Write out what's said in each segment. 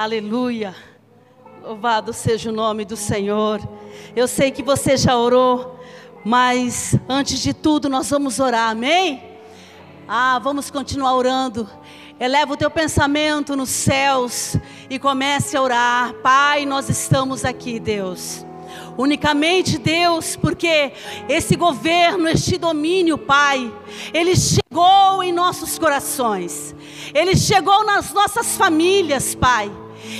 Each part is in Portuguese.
Aleluia. Louvado seja o nome do Senhor. Eu sei que você já orou, mas antes de tudo nós vamos orar, amém? Ah, vamos continuar orando. Eleva o teu pensamento nos céus e comece a orar. Pai, nós estamos aqui, Deus. Unicamente Deus, porque esse governo, este domínio, Pai, ele chegou em nossos corações. Ele chegou nas nossas famílias, Pai.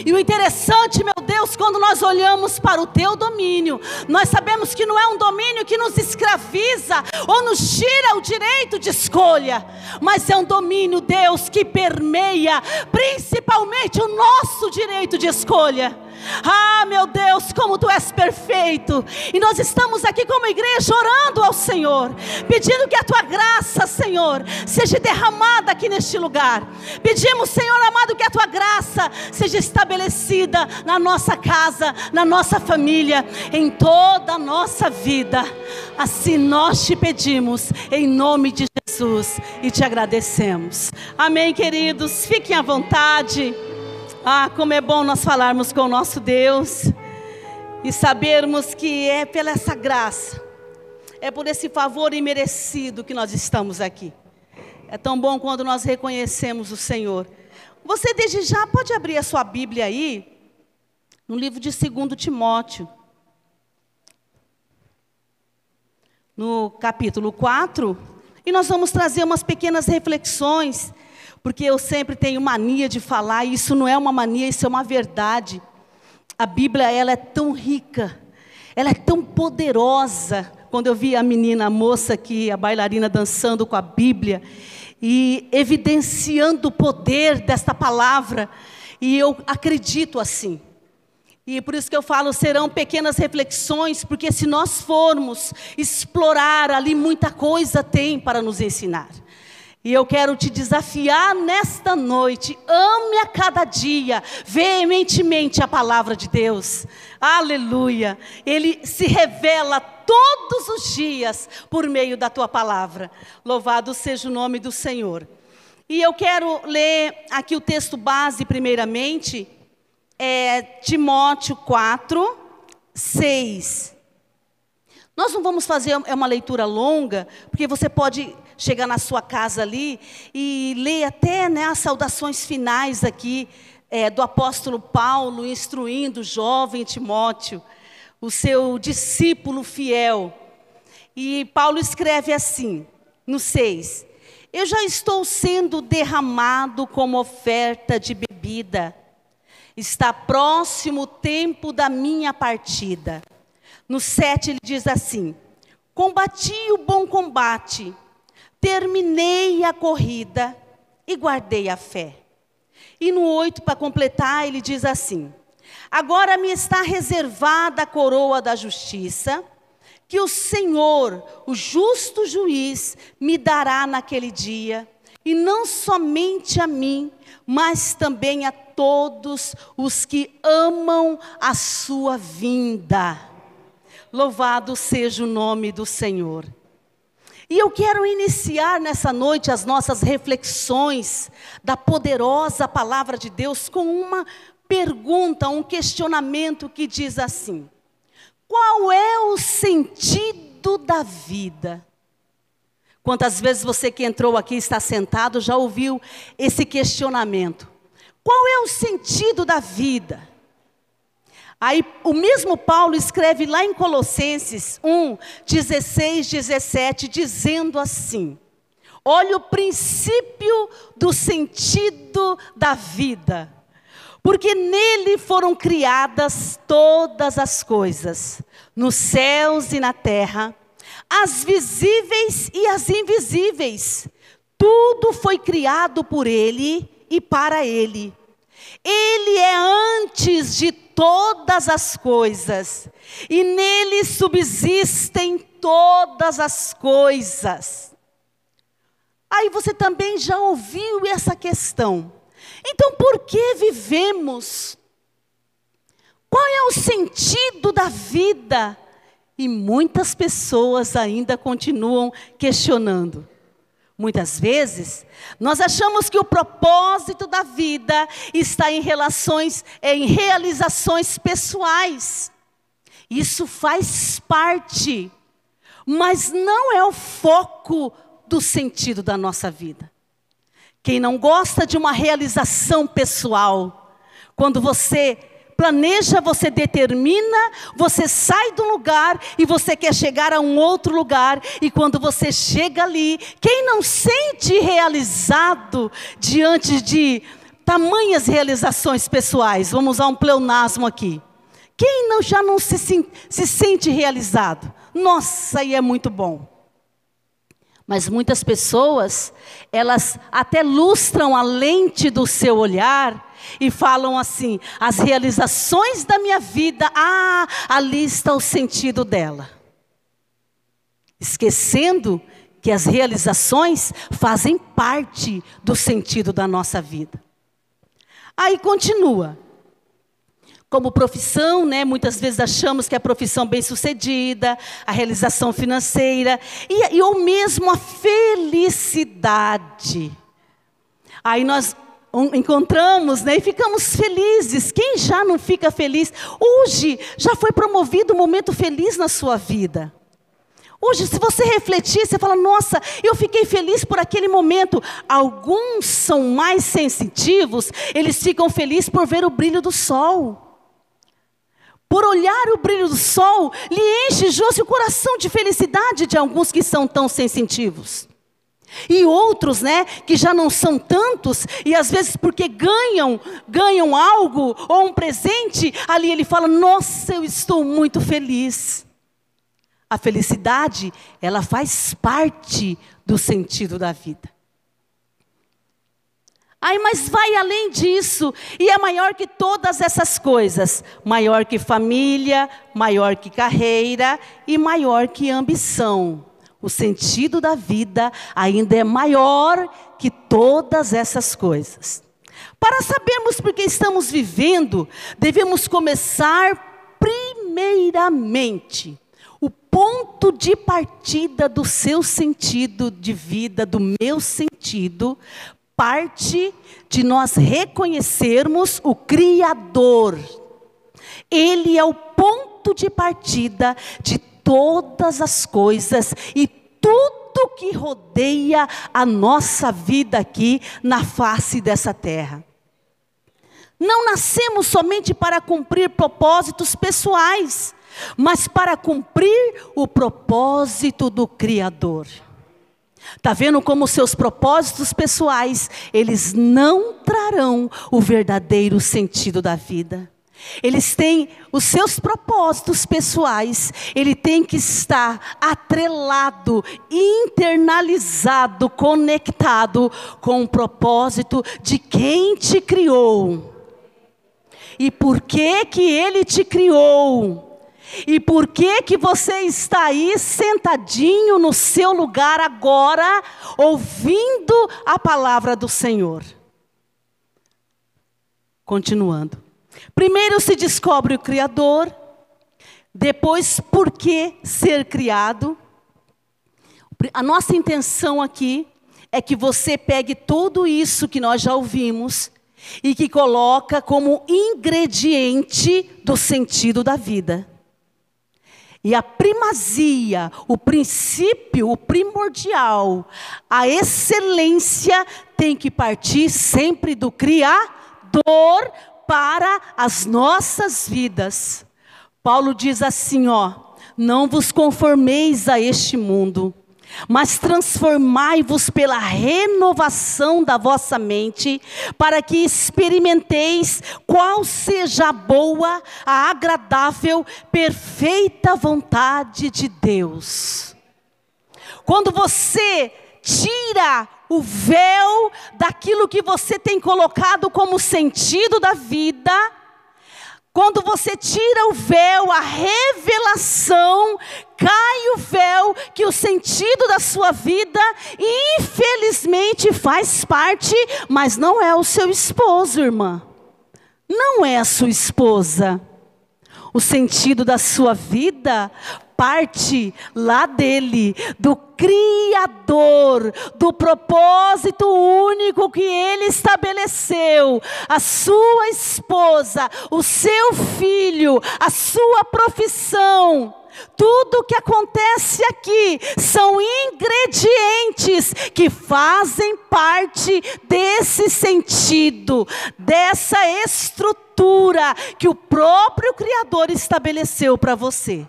E o interessante, meu Deus, quando nós olhamos para o teu domínio, nós sabemos que não é um domínio que nos escraviza ou nos tira o direito de escolha, mas é um domínio, Deus, que permeia principalmente o nosso direito de escolha. Ah, meu Deus, como tu és perfeito. E nós estamos aqui como igreja orando ao Senhor, pedindo que a tua graça, Senhor, seja derramada aqui neste lugar. Pedimos, Senhor amado, que a tua graça seja estabelecida na nossa casa, na nossa família, em toda a nossa vida. Assim nós te pedimos, em nome de Jesus, e te agradecemos. Amém, queridos. Fiquem à vontade. Ah, como é bom nós falarmos com o nosso Deus e sabermos que é pela essa graça, é por esse favor imerecido que nós estamos aqui. É tão bom quando nós reconhecemos o Senhor. Você desde já pode abrir a sua Bíblia aí, no livro de 2 Timóteo, no capítulo 4, e nós vamos trazer umas pequenas reflexões porque eu sempre tenho mania de falar, e isso não é uma mania, isso é uma verdade. A Bíblia, ela é tão rica, ela é tão poderosa. Quando eu vi a menina, a moça aqui, a bailarina dançando com a Bíblia, e evidenciando o poder desta palavra, e eu acredito assim. E por isso que eu falo, serão pequenas reflexões, porque se nós formos explorar ali, muita coisa tem para nos ensinar. E eu quero te desafiar nesta noite. Ame a cada dia, veementemente a palavra de Deus. Aleluia. Ele se revela todos os dias por meio da tua palavra. Louvado seja o nome do Senhor. E eu quero ler aqui o texto base, primeiramente, é Timóteo 4, 6. Nós não vamos fazer é uma leitura longa, porque você pode chegar na sua casa ali e ler até né, as saudações finais aqui é, do apóstolo Paulo, instruindo o jovem Timóteo, o seu discípulo fiel. E Paulo escreve assim, no 6: Eu já estou sendo derramado como oferta de bebida, está próximo o tempo da minha partida. No 7 ele diz assim: Combati o bom combate, terminei a corrida e guardei a fé. E no 8, para completar, ele diz assim: Agora me está reservada a coroa da justiça, que o Senhor, o justo juiz, me dará naquele dia, e não somente a mim, mas também a todos os que amam a sua vinda. Louvado seja o nome do Senhor. E eu quero iniciar nessa noite as nossas reflexões da poderosa palavra de Deus com uma pergunta, um questionamento que diz assim: Qual é o sentido da vida? Quantas vezes você que entrou aqui está sentado já ouviu esse questionamento? Qual é o sentido da vida? Aí o mesmo Paulo escreve lá em Colossenses 1, 16, 17, dizendo assim: Olha o princípio do sentido da vida, porque nele foram criadas todas as coisas, nos céus e na terra, as visíveis e as invisíveis. Tudo foi criado por ele e para ele. Ele é antes de todas as coisas, e nele subsistem todas as coisas. Aí você também já ouviu essa questão. Então, por que vivemos? Qual é o sentido da vida? E muitas pessoas ainda continuam questionando. Muitas vezes, nós achamos que o propósito da vida está em relações, em realizações pessoais. Isso faz parte, mas não é o foco do sentido da nossa vida. Quem não gosta de uma realização pessoal, quando você planeja, você determina, você sai do lugar e você quer chegar a um outro lugar, e quando você chega ali, quem não sente realizado diante de tamanhas realizações pessoais, vamos usar um pleonasmo aqui. Quem não, já não se, se sente realizado? Nossa, e é muito bom. Mas muitas pessoas, elas até lustram a lente do seu olhar e falam assim: as realizações da minha vida, ah, ali está o sentido dela. Esquecendo que as realizações fazem parte do sentido da nossa vida. Aí continua. Como profissão, né, muitas vezes achamos que a profissão bem-sucedida, a realização financeira, e, e ou mesmo a felicidade. Aí nós encontramos né, e ficamos felizes. Quem já não fica feliz? Hoje já foi promovido um momento feliz na sua vida. Hoje, se você refletir, você fala: Nossa, eu fiquei feliz por aquele momento. Alguns são mais sensitivos, eles ficam felizes por ver o brilho do sol. Por olhar o brilho do sol, lhe enche justo o coração de felicidade de alguns que são tão sensitivos. E outros, né, que já não são tantos, e às vezes porque ganham, ganham algo ou um presente, ali ele fala: "Nossa, eu estou muito feliz". A felicidade, ela faz parte do sentido da vida. Ai, mas vai além disso, e é maior que todas essas coisas, maior que família, maior que carreira e maior que ambição o sentido da vida ainda é maior que todas essas coisas. Para sabermos por que estamos vivendo, devemos começar primeiramente o ponto de partida do seu sentido de vida, do meu sentido, parte de nós reconhecermos o Criador. Ele é o ponto de partida de todas as coisas e tudo que rodeia a nossa vida aqui na face dessa terra. Não nascemos somente para cumprir propósitos pessoais, mas para cumprir o propósito do Criador. Está vendo como seus propósitos pessoais, eles não trarão o verdadeiro sentido da vida. Eles têm os seus propósitos pessoais, ele tem que estar atrelado, internalizado, conectado com o propósito de quem te criou. E por que que ele te criou? E por que que você está aí sentadinho no seu lugar agora, ouvindo a palavra do Senhor? Continuando. Primeiro se descobre o Criador, depois por que ser criado. A nossa intenção aqui é que você pegue tudo isso que nós já ouvimos e que coloca como ingrediente do sentido da vida. E a primazia, o princípio, o primordial, a excelência tem que partir sempre do Criador para as nossas vidas. Paulo diz assim, ó: Não vos conformeis a este mundo, mas transformai-vos pela renovação da vossa mente, para que experimenteis qual seja a boa, a agradável, perfeita vontade de Deus. Quando você tira o véu daquilo que você tem colocado como sentido da vida. Quando você tira o véu, a revelação, cai o véu que o sentido da sua vida, infelizmente, faz parte, mas não é o seu esposo, irmã. Não é a sua esposa. O sentido da sua vida parte lá dele, do Criador, do propósito único que ele estabeleceu, a sua esposa, o seu filho, a sua profissão. Tudo que acontece aqui são ingredientes que fazem parte desse sentido, dessa estrutura que o próprio Criador estabeleceu para você.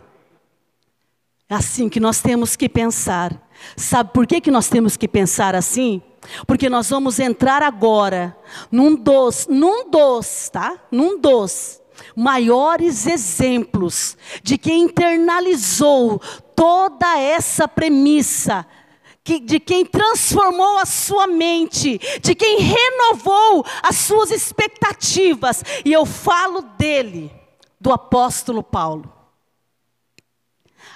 É assim que nós temos que pensar. Sabe por que, que nós temos que pensar assim? Porque nós vamos entrar agora num dos, num dos, tá? Num dos maiores exemplos de quem internalizou toda essa premissa, de quem transformou a sua mente, de quem renovou as suas expectativas. E eu falo dele, do apóstolo Paulo.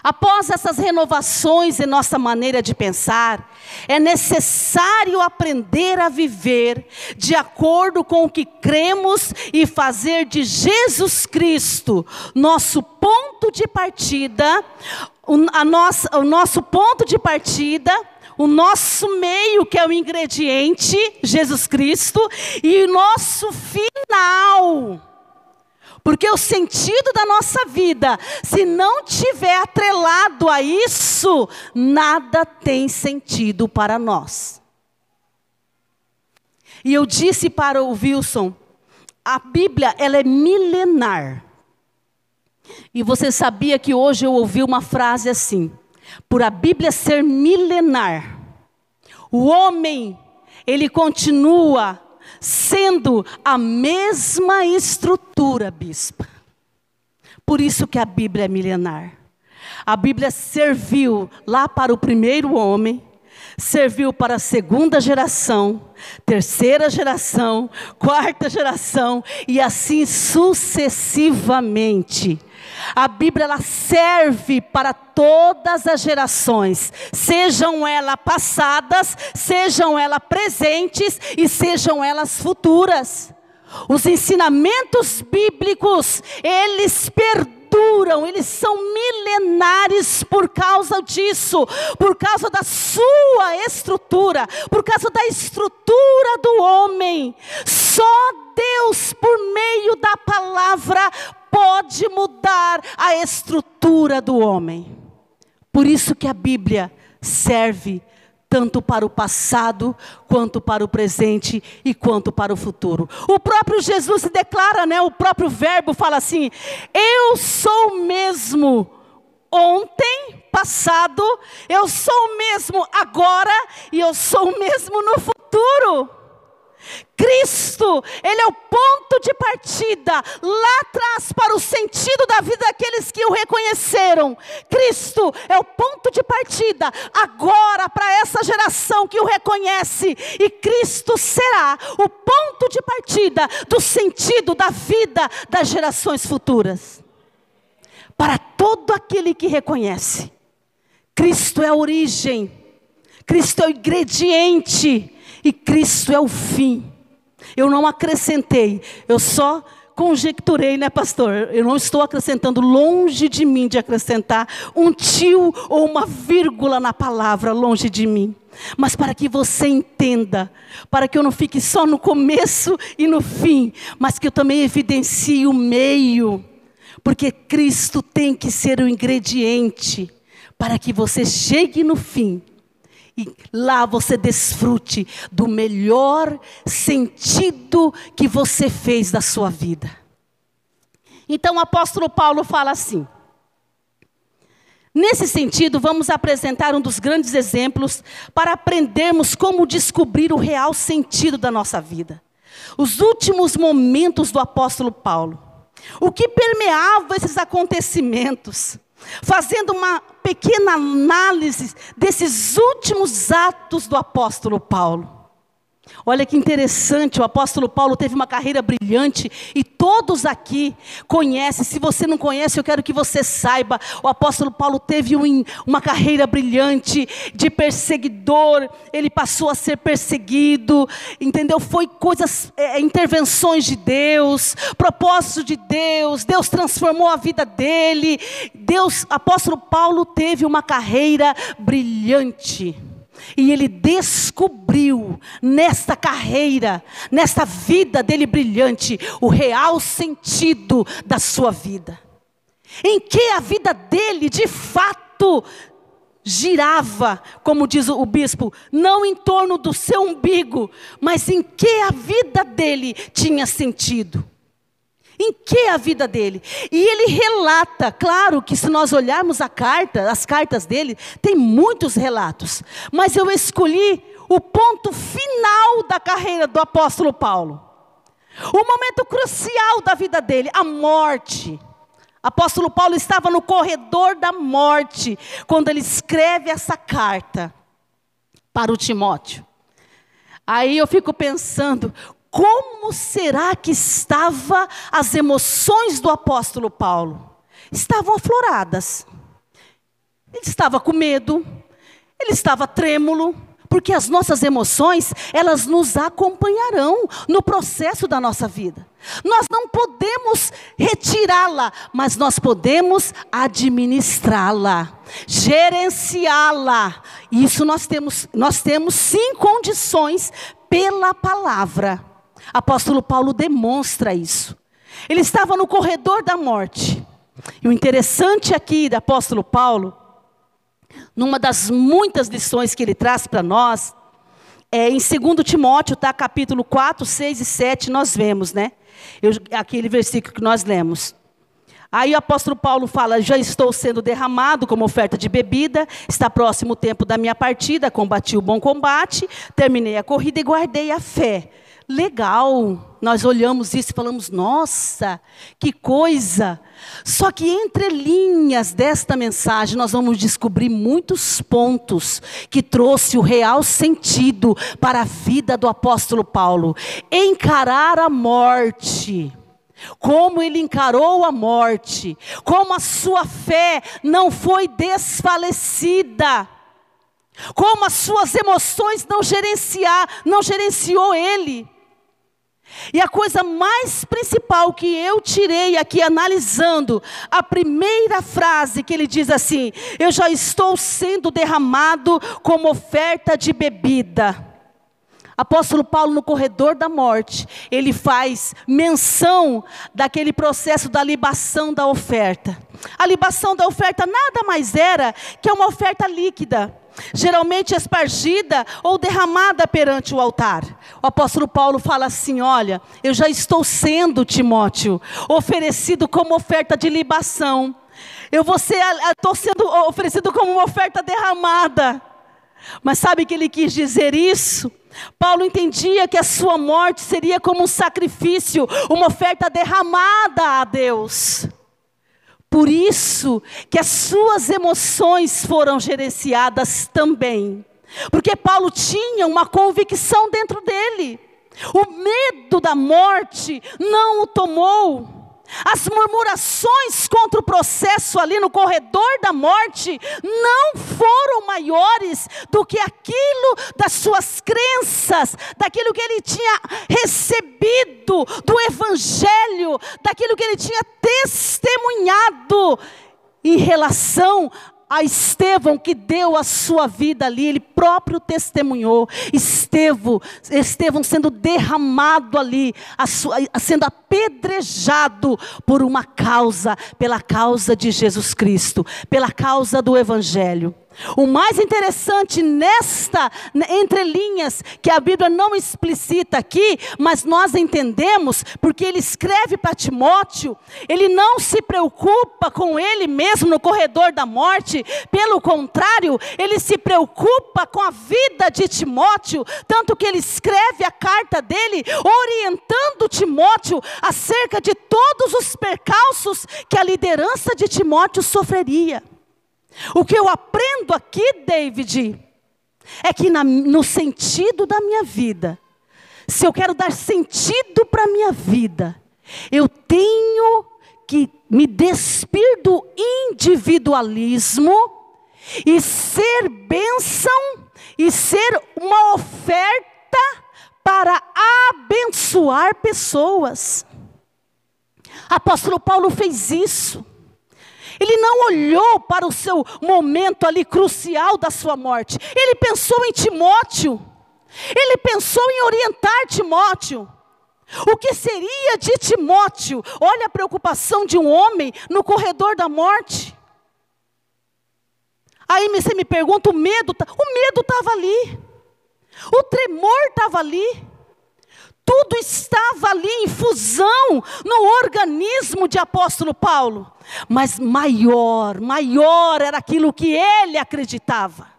Após essas renovações em nossa maneira de pensar, é necessário aprender a viver de acordo com o que cremos e fazer de Jesus Cristo nosso ponto de partida, o, nossa, o nosso ponto de partida, o nosso meio, que é o ingrediente, Jesus Cristo, e o nosso final porque o sentido da nossa vida, se não tiver atrelado a isso, nada tem sentido para nós. E eu disse para o Wilson, a Bíblia ela é milenar. E você sabia que hoje eu ouvi uma frase assim: por a Bíblia ser milenar, o homem ele continua sendo a mesma estrutura, bispa. Por isso que a Bíblia é milenar. A Bíblia serviu lá para o primeiro homem, serviu para a segunda geração, terceira geração, quarta geração e assim sucessivamente. A Bíblia ela serve para todas as gerações, sejam elas passadas, sejam elas presentes e sejam elas futuras. Os ensinamentos bíblicos, eles perduram, eles são milenares por causa disso, por causa da sua estrutura, por causa da estrutura do homem. Só Deus, por meio da palavra, pode mudar a estrutura do homem. Por isso que a Bíblia serve tanto para o passado, quanto para o presente e quanto para o futuro. O próprio Jesus se declara, né? O próprio verbo fala assim: Eu sou o mesmo ontem, passado, eu sou o mesmo agora e eu sou o mesmo no futuro. Cristo, Ele é o ponto de partida lá atrás para o sentido da vida daqueles que o reconheceram. Cristo é o ponto de partida agora para essa geração que o reconhece. E Cristo será o ponto de partida do sentido da vida das gerações futuras. Para todo aquele que reconhece, Cristo é a origem, Cristo é o ingrediente e Cristo é o fim. Eu não acrescentei, eu só conjecturei, né, pastor? Eu não estou acrescentando, longe de mim de acrescentar um tio ou uma vírgula na palavra, longe de mim. Mas para que você entenda, para que eu não fique só no começo e no fim, mas que eu também evidencie o meio, porque Cristo tem que ser o ingrediente para que você chegue no fim e lá você desfrute do melhor sentido que você fez da sua vida. Então o apóstolo Paulo fala assim. Nesse sentido, vamos apresentar um dos grandes exemplos para aprendermos como descobrir o real sentido da nossa vida. Os últimos momentos do apóstolo Paulo. O que permeava esses acontecimentos? fazendo uma pequena análise desses últimos atos do apóstolo Paulo. Olha que interessante, o apóstolo Paulo teve uma carreira brilhante e todos aqui conhecem. Se você não conhece, eu quero que você saiba. O apóstolo Paulo teve um, uma carreira brilhante de perseguidor, ele passou a ser perseguido, entendeu? Foi coisas, é, intervenções de Deus, propósito de Deus, Deus transformou a vida dele. Deus, apóstolo Paulo teve uma carreira brilhante. E ele descobriu nesta carreira, nesta vida dele brilhante, o real sentido da sua vida. Em que a vida dele, de fato, girava, como diz o bispo, não em torno do seu umbigo, mas em que a vida dele tinha sentido. Em que a vida dele? E ele relata, claro que se nós olharmos a carta, as cartas dele, tem muitos relatos, mas eu escolhi o ponto final da carreira do apóstolo Paulo. O momento crucial da vida dele, a morte. Apóstolo Paulo estava no corredor da morte quando ele escreve essa carta para o Timóteo. Aí eu fico pensando, como será que estava as emoções do apóstolo Paulo? Estavam afloradas. Ele estava com medo, ele estava trêmulo, porque as nossas emoções, elas nos acompanharão no processo da nossa vida. Nós não podemos retirá-la, mas nós podemos administrá-la, gerenciá-la. Isso nós temos, nós temos sim condições pela palavra. Apóstolo Paulo demonstra isso. Ele estava no corredor da morte. E o interessante aqui do apóstolo Paulo, numa das muitas lições que ele traz para nós, é em 2 Timóteo, tá? capítulo 4, 6 e 7, nós vemos, né? Eu, aquele versículo que nós lemos. Aí o apóstolo Paulo fala: Já estou sendo derramado como oferta de bebida, está próximo o tempo da minha partida, combati o bom combate, terminei a corrida e guardei a fé legal. Nós olhamos isso e falamos, nossa, que coisa. Só que entre linhas desta mensagem nós vamos descobrir muitos pontos que trouxe o real sentido para a vida do apóstolo Paulo. Encarar a morte como ele encarou a morte, como a sua fé não foi desfalecida, como as suas emoções não gerenciar, não gerenciou ele. E a coisa mais principal que eu tirei aqui analisando a primeira frase que ele diz assim: Eu já estou sendo derramado como oferta de bebida. Apóstolo Paulo, no corredor da morte, ele faz menção daquele processo da libação da oferta. A libação da oferta nada mais era que uma oferta líquida geralmente espargida ou derramada perante o altar. O apóstolo Paulo fala assim: Olha, eu já estou sendo, Timóteo, oferecido como oferta de libação. Eu vou ser, estou sendo oferecido como uma oferta derramada. Mas sabe que ele quis dizer isso? Paulo entendia que a sua morte seria como um sacrifício, uma oferta derramada a Deus. Por isso que as suas emoções foram gerenciadas também. Porque Paulo tinha uma convicção dentro dele. O medo da morte não o tomou. As murmurações contra o processo ali no corredor da morte não foram maiores do que aquilo das suas crenças, daquilo que ele tinha recebido do Evangelho, daquilo que ele tinha testemunhado em relação a Estevão que deu a sua vida ali, ele próprio testemunhou. Estevão, Estevão sendo derramado ali, sua, sendo apedrejado por uma causa, pela causa de Jesus Cristo, pela causa do Evangelho. O mais interessante nesta entre linhas que a Bíblia não explicita aqui, mas nós entendemos, porque ele escreve para Timóteo, ele não se preocupa com ele mesmo no corredor da morte, pelo contrário, ele se preocupa com a vida de Timóteo, tanto que ele escreve a carta dele orientando Timóteo acerca de todos os percalços que a liderança de Timóteo sofreria. O que eu aprendo aqui, David, é que na, no sentido da minha vida, se eu quero dar sentido para a minha vida, eu tenho que me despir do individualismo e ser bênção e ser uma oferta para abençoar pessoas. Apóstolo Paulo fez isso. Ele não olhou para o seu momento ali crucial da sua morte. Ele pensou em Timóteo. Ele pensou em orientar Timóteo. O que seria de Timóteo? Olha a preocupação de um homem no corredor da morte. Aí você me pergunta, o medo, tá, o medo estava ali. O tremor estava ali. Tudo estava ali em fusão no organismo de apóstolo Paulo. Mas maior, maior era aquilo que ele acreditava.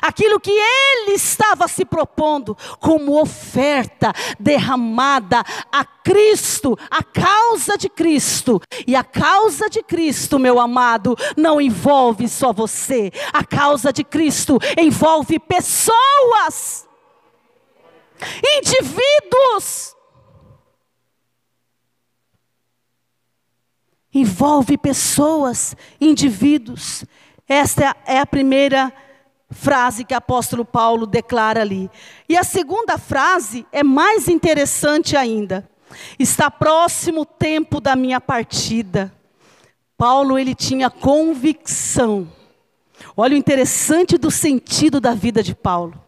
Aquilo que ele estava se propondo como oferta derramada a Cristo, a causa de Cristo. E a causa de Cristo, meu amado, não envolve só você. A causa de Cristo envolve pessoas, indivíduos. Envolve pessoas, indivíduos. Esta é a primeira frase que o apóstolo Paulo declara ali. E a segunda frase é mais interessante ainda. Está próximo o tempo da minha partida. Paulo ele tinha convicção. Olha o interessante do sentido da vida de Paulo.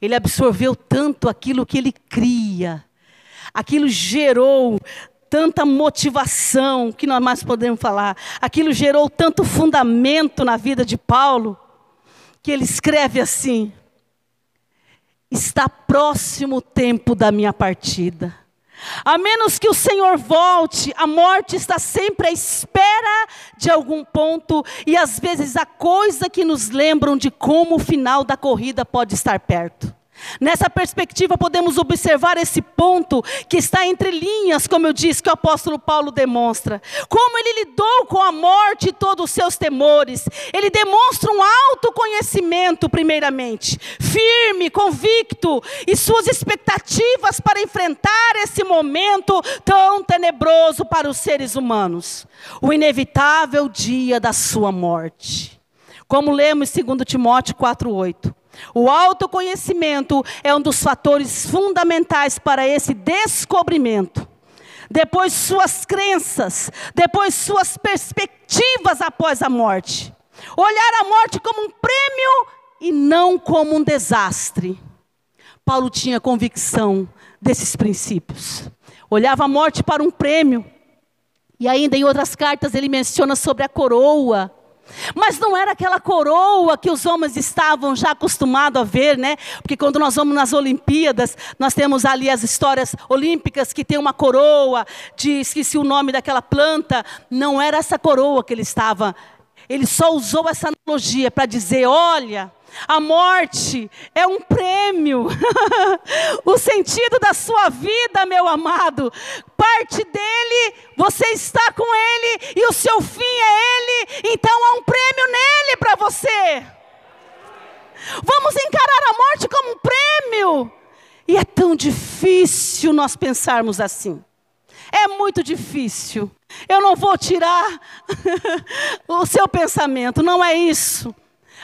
Ele absorveu tanto aquilo que ele cria. Aquilo gerou tanta motivação, que nós mais podemos falar. Aquilo gerou tanto fundamento na vida de Paulo que ele escreve assim: Está próximo o tempo da minha partida. A menos que o Senhor volte, a morte está sempre à espera de algum ponto, e às vezes a coisa que nos lembram de como o final da corrida pode estar perto. Nessa perspectiva, podemos observar esse ponto que está entre linhas, como eu disse, que o apóstolo Paulo demonstra. Como ele lidou com a morte e todos os seus temores. Ele demonstra um autoconhecimento, primeiramente, firme, convicto, e suas expectativas para enfrentar esse momento tão tenebroso para os seres humanos o inevitável dia da sua morte. Como lemos em 2 Timóteo 4,8. O autoconhecimento é um dos fatores fundamentais para esse descobrimento. Depois suas crenças, depois suas perspectivas após a morte. Olhar a morte como um prêmio e não como um desastre. Paulo tinha convicção desses princípios. Olhava a morte para um prêmio. E ainda em outras cartas ele menciona sobre a coroa mas não era aquela coroa que os homens estavam já acostumados a ver, né? Porque quando nós vamos nas Olimpíadas, nós temos ali as histórias olímpicas que tem uma coroa, de esqueci o nome daquela planta. Não era essa coroa que ele estava. Ele só usou essa analogia para dizer: olha, a morte é um prêmio. o sentido da sua vida, meu amado, parte dele, você está com ele e o seu fim é ele, então há um prêmio nele para você. Vamos encarar a morte como um prêmio. E é tão difícil nós pensarmos assim. É muito difícil. Eu não vou tirar o seu pensamento, não é isso.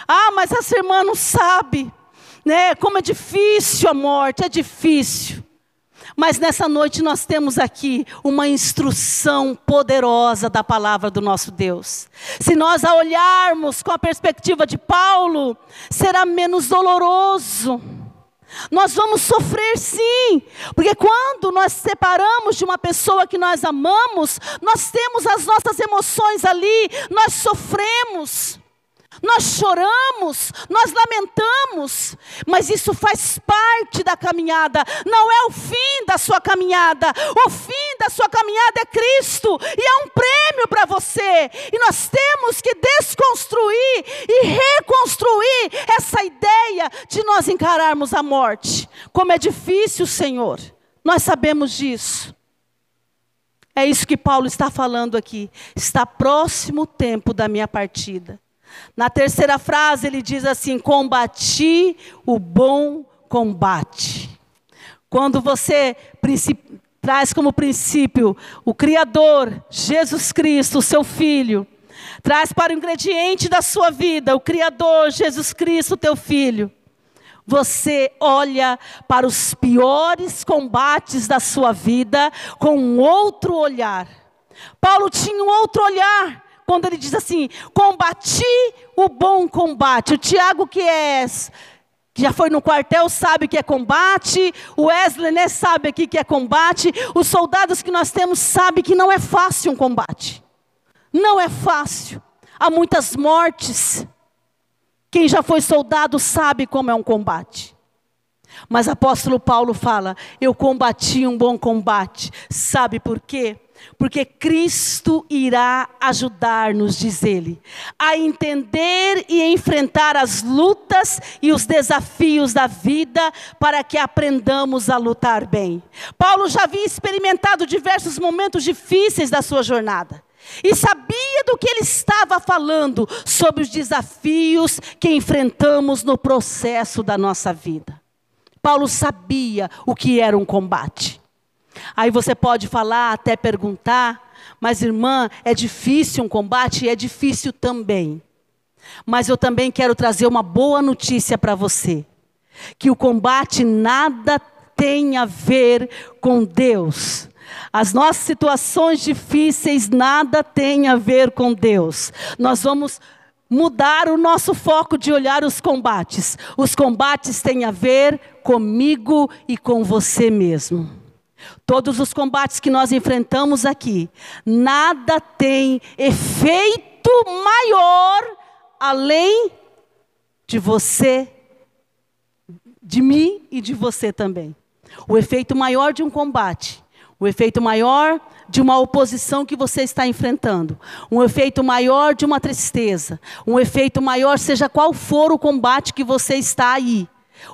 Ah, mas essa irmã não sabe, né? Como é difícil a morte, é difícil. Mas nessa noite nós temos aqui uma instrução poderosa da palavra do nosso Deus. Se nós a olharmos com a perspectiva de Paulo, será menos doloroso. Nós vamos sofrer sim, porque quando nós separamos de uma pessoa que nós amamos, nós temos as nossas emoções ali, nós sofremos. Nós choramos, nós lamentamos, mas isso faz parte da caminhada, não é o fim da sua caminhada. O fim da sua caminhada é Cristo, e é um prêmio para você. E nós temos que desconstruir e reconstruir essa ideia de nós encararmos a morte. Como é difícil, Senhor, nós sabemos disso. É isso que Paulo está falando aqui. Está próximo o tempo da minha partida. Na terceira frase, ele diz assim: Combati o bom combate. Quando você traz como princípio o Criador, Jesus Cristo, seu Filho, traz para o ingrediente da sua vida o Criador, Jesus Cristo, teu Filho. Você olha para os piores combates da sua vida com um outro olhar. Paulo tinha um outro olhar quando ele diz assim: combati o bom combate. O Tiago, que é que já foi no quartel, sabe que é combate. O Wesley né, sabe aqui que é combate. Os soldados que nós temos sabem que não é fácil um combate. Não é fácil. Há muitas mortes. Quem já foi soldado sabe como é um combate. Mas apóstolo Paulo fala: Eu combati um bom combate. Sabe por quê? Porque Cristo irá ajudar-nos, diz ele, a entender e enfrentar as lutas e os desafios da vida para que aprendamos a lutar bem. Paulo já havia experimentado diversos momentos difíceis da sua jornada. E sabia do que ele estava falando sobre os desafios que enfrentamos no processo da nossa vida. Paulo sabia o que era um combate. Aí você pode falar, até perguntar, mas irmã, é difícil um combate? É difícil também. Mas eu também quero trazer uma boa notícia para você: que o combate nada tem a ver com Deus. As nossas situações difíceis nada tem a ver com Deus. Nós vamos mudar o nosso foco de olhar os combates. Os combates têm a ver comigo e com você mesmo. Todos os combates que nós enfrentamos aqui, nada tem efeito maior além de você, de mim e de você também. O efeito maior de um combate, o efeito maior de uma oposição que você está enfrentando, um efeito maior de uma tristeza, um efeito maior, seja qual for o combate que você está aí,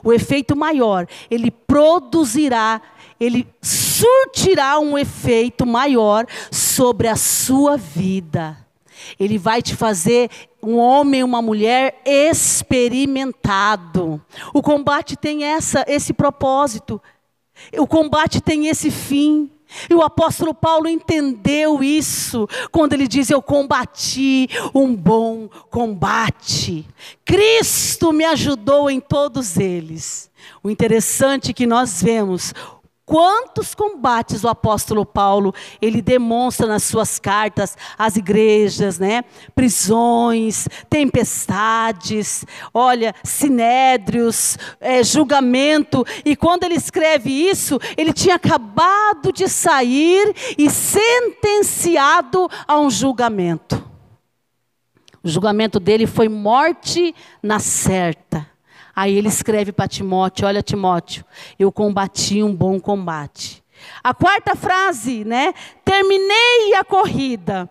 o efeito maior, ele produzirá ele surtirá um efeito maior sobre a sua vida. Ele vai te fazer um homem, uma mulher experimentado. O combate tem essa, esse propósito. O combate tem esse fim. E o apóstolo Paulo entendeu isso quando ele diz: Eu combati um bom combate. Cristo me ajudou em todos eles. O interessante é que nós vemos Quantos combates o apóstolo Paulo ele demonstra nas suas cartas às igrejas, né? Prisões, tempestades, olha, sinédrios, é, julgamento. E quando ele escreve isso, ele tinha acabado de sair e sentenciado a um julgamento. O julgamento dele foi morte na certa. Aí ele escreve para Timóteo: Olha, Timóteo, eu combati um bom combate. A quarta frase, né? Terminei a corrida.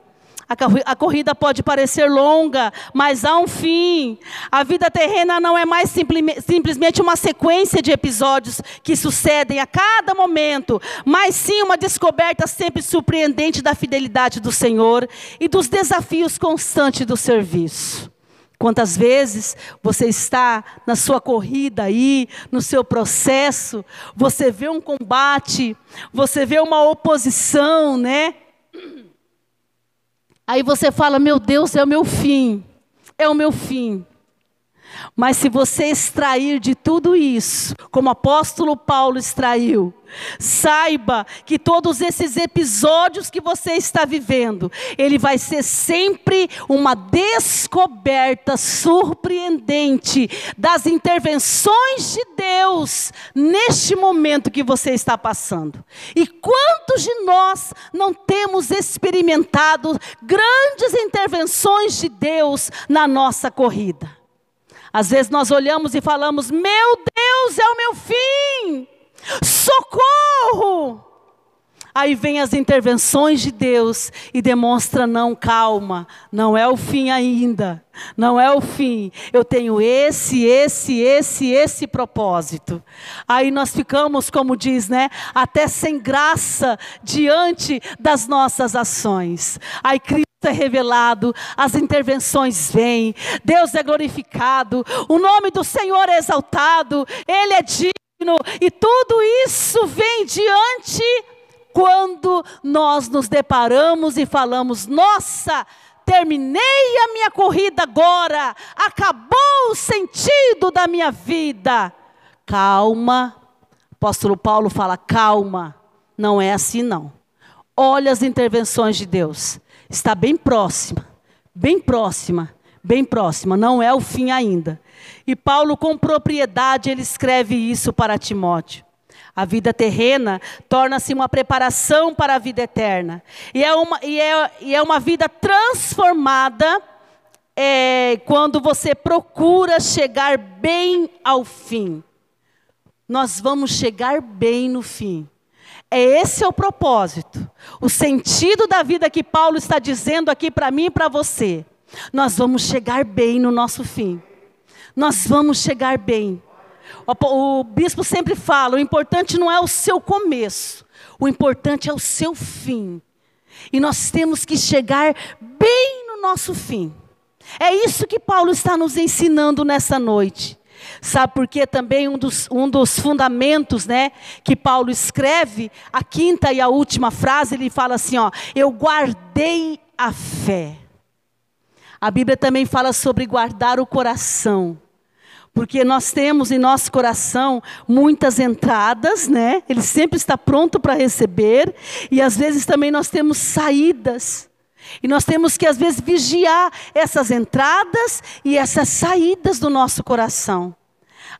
A, corrida pode parecer longa, mas há um fim. A vida terrena não é mais simplesmente uma sequência de episódios que sucedem a cada momento, mas sim uma descoberta sempre surpreendente da fidelidade do Senhor e dos desafios constantes do serviço. Quantas vezes você está na sua corrida aí, no seu processo, você vê um combate, você vê uma oposição, né? Aí você fala: Meu Deus, é o meu fim, é o meu fim. Mas se você extrair de tudo isso, como o apóstolo Paulo extraiu, saiba que todos esses episódios que você está vivendo, ele vai ser sempre uma descoberta surpreendente das intervenções de Deus neste momento que você está passando. E quantos de nós não temos experimentado grandes intervenções de Deus na nossa corrida? Às vezes nós olhamos e falamos: Meu Deus, é o meu fim, socorro. Aí vem as intervenções de Deus e demonstra: não, calma, não é o fim ainda, não é o fim. Eu tenho esse, esse, esse, esse propósito. Aí nós ficamos, como diz, né, até sem graça diante das nossas ações. Aí é revelado, as intervenções vêm, Deus é glorificado, o nome do Senhor é exaltado, Ele é digno E tudo isso vem diante quando nós nos deparamos e falamos: nossa, terminei a minha corrida agora, acabou o sentido da minha vida. Calma, apóstolo Paulo fala: calma, não é assim não. Olha as intervenções de Deus, está bem próxima, bem próxima, bem próxima, não é o fim ainda. E Paulo, com propriedade, ele escreve isso para Timóteo. A vida terrena torna-se uma preparação para a vida eterna. E é uma, e é, e é uma vida transformada é, quando você procura chegar bem ao fim. Nós vamos chegar bem no fim. É esse é o propósito. O sentido da vida que Paulo está dizendo aqui para mim e para você. Nós vamos chegar bem no nosso fim. Nós vamos chegar bem. O, o bispo sempre fala: o importante não é o seu começo, o importante é o seu fim. E nós temos que chegar bem no nosso fim. É isso que Paulo está nos ensinando nessa noite. Sabe por que também um dos, um dos fundamentos né, que Paulo escreve, a quinta e a última frase, ele fala assim: ó, eu guardei a fé. A Bíblia também fala sobre guardar o coração. Porque nós temos em nosso coração muitas entradas, né? Ele sempre está pronto para receber, e às vezes também nós temos saídas. E nós temos que às vezes vigiar essas entradas e essas saídas do nosso coração.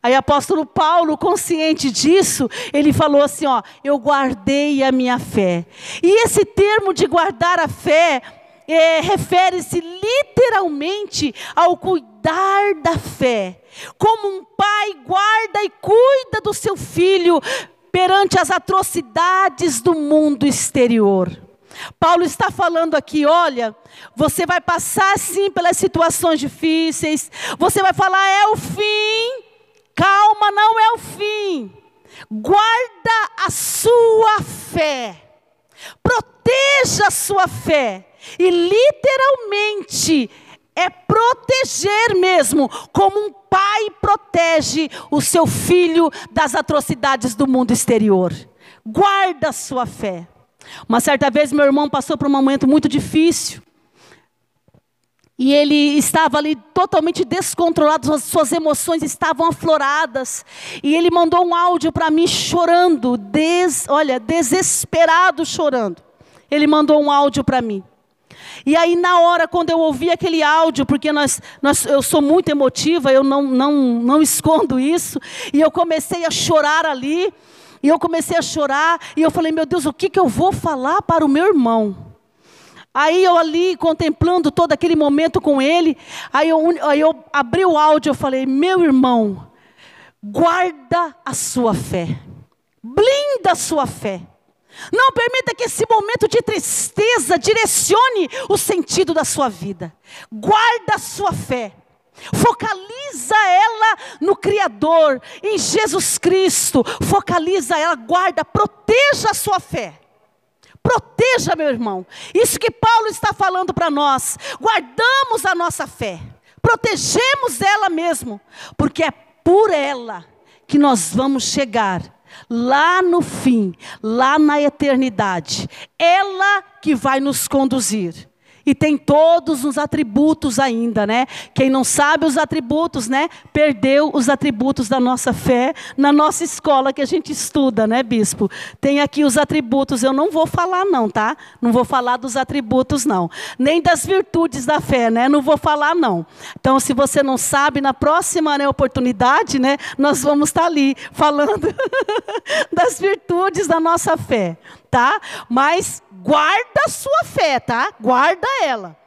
Aí apóstolo Paulo, consciente disso, ele falou assim, ó, eu guardei a minha fé. E esse termo de guardar a fé é, refere-se literalmente ao cuidar da fé. Como um pai guarda e cuida do seu filho perante as atrocidades do mundo exterior. Paulo está falando aqui, olha, você vai passar sim pelas situações difíceis, você vai falar, é o fim, calma, não é o fim. Guarda a sua fé, proteja a sua fé, e literalmente é proteger mesmo, como um pai protege o seu filho das atrocidades do mundo exterior. Guarda a sua fé. Uma certa vez meu irmão passou por um momento muito difícil. E ele estava ali totalmente descontrolado, suas emoções estavam afloradas. E ele mandou um áudio para mim chorando, des, olha, desesperado chorando. Ele mandou um áudio para mim. E aí, na hora, quando eu ouvi aquele áudio, porque nós, nós, eu sou muito emotiva, eu não, não, não escondo isso, e eu comecei a chorar ali, e eu comecei a chorar, e eu falei, meu Deus, o que, que eu vou falar para o meu irmão? Aí eu ali, contemplando todo aquele momento com ele, aí eu, aí eu abri o áudio, eu falei, meu irmão, guarda a sua fé, blinda a sua fé. Não permita que esse momento de tristeza direcione o sentido da sua vida. Guarda a sua fé. Focaliza ela no Criador, em Jesus Cristo. Focaliza ela, guarda, proteja a sua fé. Proteja, meu irmão. Isso que Paulo está falando para nós. Guardamos a nossa fé. Protegemos ela mesmo, porque é por ela que nós vamos chegar lá no fim, lá na eternidade. Ela que vai nos conduzir. E tem todos os atributos ainda, né? Quem não sabe os atributos, né? Perdeu os atributos da nossa fé na nossa escola que a gente estuda, né, bispo? Tem aqui os atributos, eu não vou falar não, tá? Não vou falar dos atributos não. Nem das virtudes da fé, né? Não vou falar não. Então, se você não sabe, na próxima né, oportunidade, né, nós vamos estar ali falando das virtudes da nossa fé, tá? Mas guarda a sua fé, tá? Guarda ela.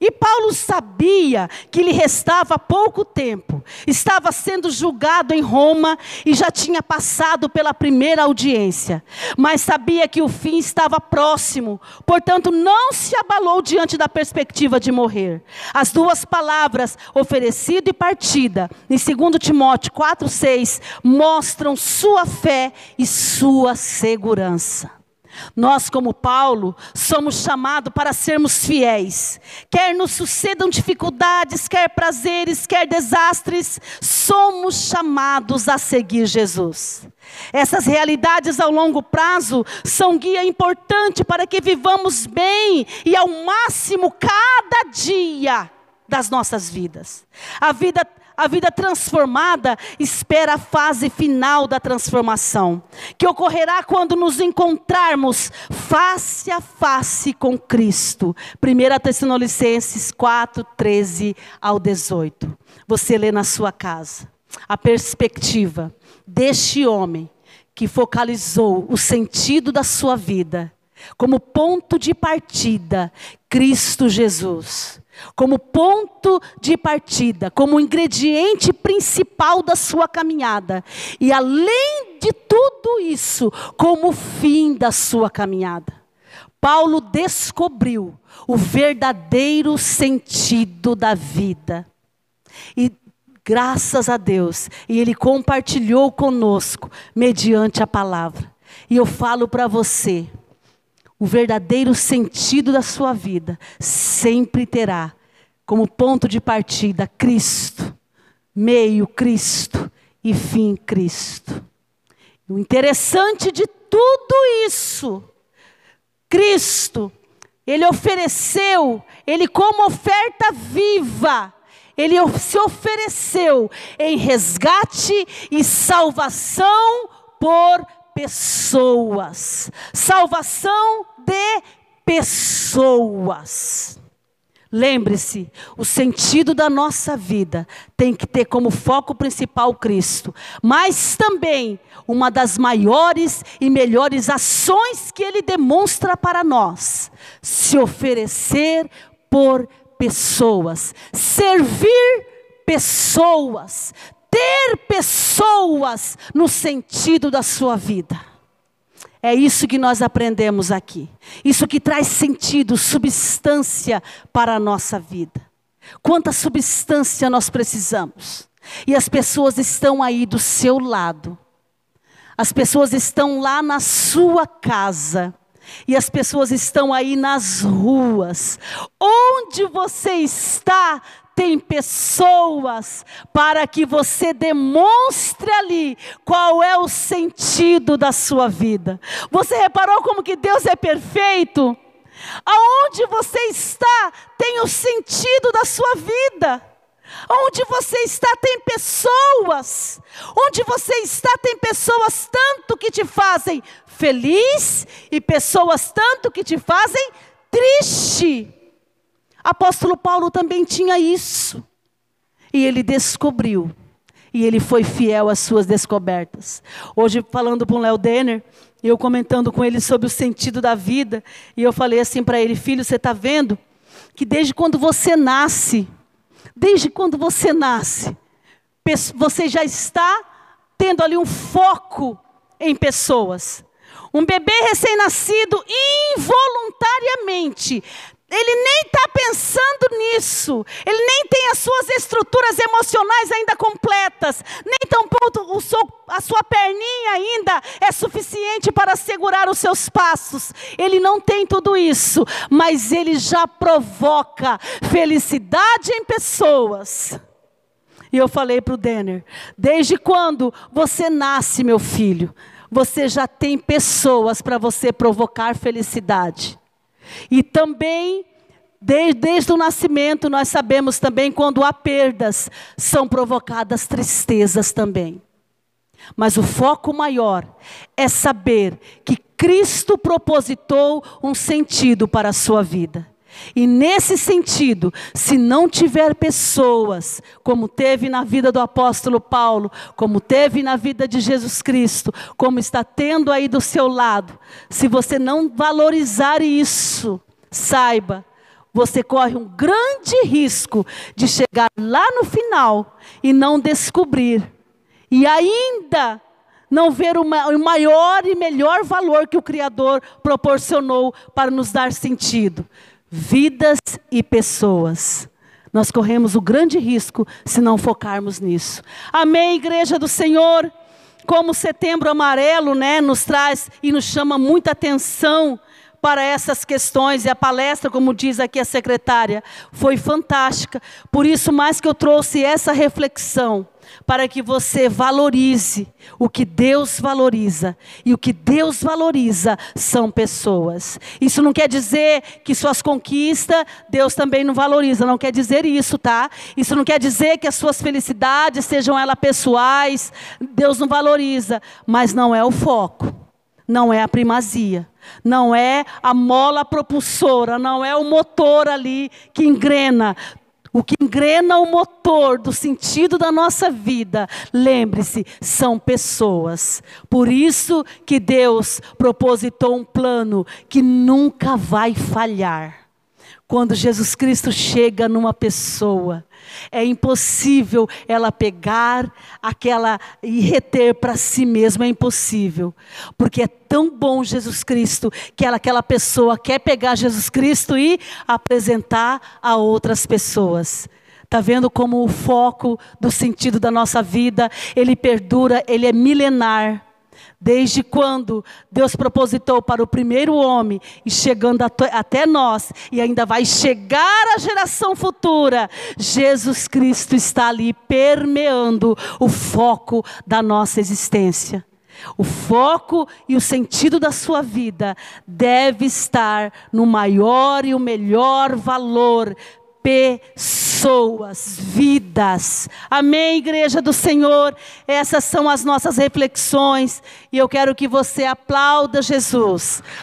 E Paulo sabia que lhe restava pouco tempo, estava sendo julgado em Roma e já tinha passado pela primeira audiência, mas sabia que o fim estava próximo, portanto não se abalou diante da perspectiva de morrer. As duas palavras, oferecido e partida, em 2 Timóteo 4,6, mostram sua fé e sua segurança. Nós, como Paulo, somos chamados para sermos fiéis. Quer nos sucedam dificuldades, quer prazeres, quer desastres, somos chamados a seguir Jesus. Essas realidades ao longo prazo são guia importante para que vivamos bem e ao máximo cada dia das nossas vidas. A vida a vida transformada espera a fase final da transformação, que ocorrerá quando nos encontrarmos face a face com Cristo. 1 Tessalonicenses 4, 13 ao 18. Você lê na sua casa. A perspectiva deste homem que focalizou o sentido da sua vida como ponto de partida, Cristo Jesus como ponto de partida, como ingrediente principal da sua caminhada. E além de tudo isso, como fim da sua caminhada. Paulo descobriu o verdadeiro sentido da vida. E graças a Deus, e ele compartilhou conosco mediante a palavra. E eu falo para você, o verdadeiro sentido da sua vida sempre terá como ponto de partida Cristo, meio Cristo e fim Cristo. O interessante de tudo isso, Cristo, Ele ofereceu, Ele como oferta viva, Ele se ofereceu em resgate e salvação por pessoas. Salvação de pessoas. Lembre-se, o sentido da nossa vida tem que ter como foco principal Cristo, mas também uma das maiores e melhores ações que ele demonstra para nós: se oferecer por pessoas, servir pessoas, ter pessoas no sentido da sua vida. É isso que nós aprendemos aqui. Isso que traz sentido, substância para a nossa vida. Quanta substância nós precisamos. E as pessoas estão aí do seu lado. As pessoas estão lá na sua casa. E as pessoas estão aí nas ruas. Onde você está, tem pessoas para que você demonstre ali qual é o sentido da sua vida. Você reparou como que Deus é perfeito? Aonde você está tem o sentido da sua vida. Onde você está tem pessoas. Onde você está tem pessoas tanto que te fazem feliz e pessoas tanto que te fazem triste. Apóstolo Paulo também tinha isso. E ele descobriu. E ele foi fiel às suas descobertas. Hoje, falando com o Léo Denner, eu comentando com ele sobre o sentido da vida, e eu falei assim para ele: Filho, você está vendo que desde quando você nasce, desde quando você nasce, você já está tendo ali um foco em pessoas. Um bebê recém-nascido, involuntariamente, ele nem está pensando nisso. Ele nem tem as suas estruturas emocionais ainda completas. Nem tampouco o seu, a sua perninha ainda é suficiente para segurar os seus passos. Ele não tem tudo isso. Mas ele já provoca felicidade em pessoas. E eu falei para o Denner: desde quando você nasce, meu filho, você já tem pessoas para você provocar felicidade. E também, desde, desde o nascimento, nós sabemos também quando há perdas, são provocadas tristezas também. Mas o foco maior é saber que Cristo propositou um sentido para a sua vida. E nesse sentido, se não tiver pessoas, como teve na vida do apóstolo Paulo, como teve na vida de Jesus Cristo, como está tendo aí do seu lado, se você não valorizar isso, saiba, você corre um grande risco de chegar lá no final e não descobrir. E ainda não ver o maior e melhor valor que o Criador proporcionou para nos dar sentido vidas e pessoas. Nós corremos o grande risco se não focarmos nisso. Amém, igreja do Senhor? como Setembro Amarelo, né, nos traz e nos chama muita atenção para essas questões. E a palestra, como diz aqui a secretária, foi fantástica. Por isso, mais que eu trouxe essa reflexão, para que você valorize o que Deus valoriza. E o que Deus valoriza são pessoas. Isso não quer dizer que suas conquistas Deus também não valoriza. Não quer dizer isso, tá? Isso não quer dizer que as suas felicidades, sejam elas pessoais, Deus não valoriza. Mas não é o foco. Não é a primazia não é a mola propulsora, não é o motor ali que engrena. O que engrena o motor do sentido da nossa vida, lembre-se, são pessoas. Por isso que Deus propositou um plano que nunca vai falhar. Quando Jesus Cristo chega numa pessoa, é impossível ela pegar aquela e reter para si mesma, é impossível. Porque é tão bom Jesus Cristo que ela, aquela pessoa quer pegar Jesus Cristo e apresentar a outras pessoas. Está vendo como o foco do sentido da nossa vida, ele perdura, ele é milenar. Desde quando Deus propositou para o primeiro homem e chegando até nós, e ainda vai chegar a geração futura, Jesus Cristo está ali permeando o foco da nossa existência. O foco e o sentido da sua vida deve estar no maior e o melhor valor pessoas, vidas. Amém, igreja do Senhor? Essas são as nossas reflexões e eu quero que você aplauda Jesus,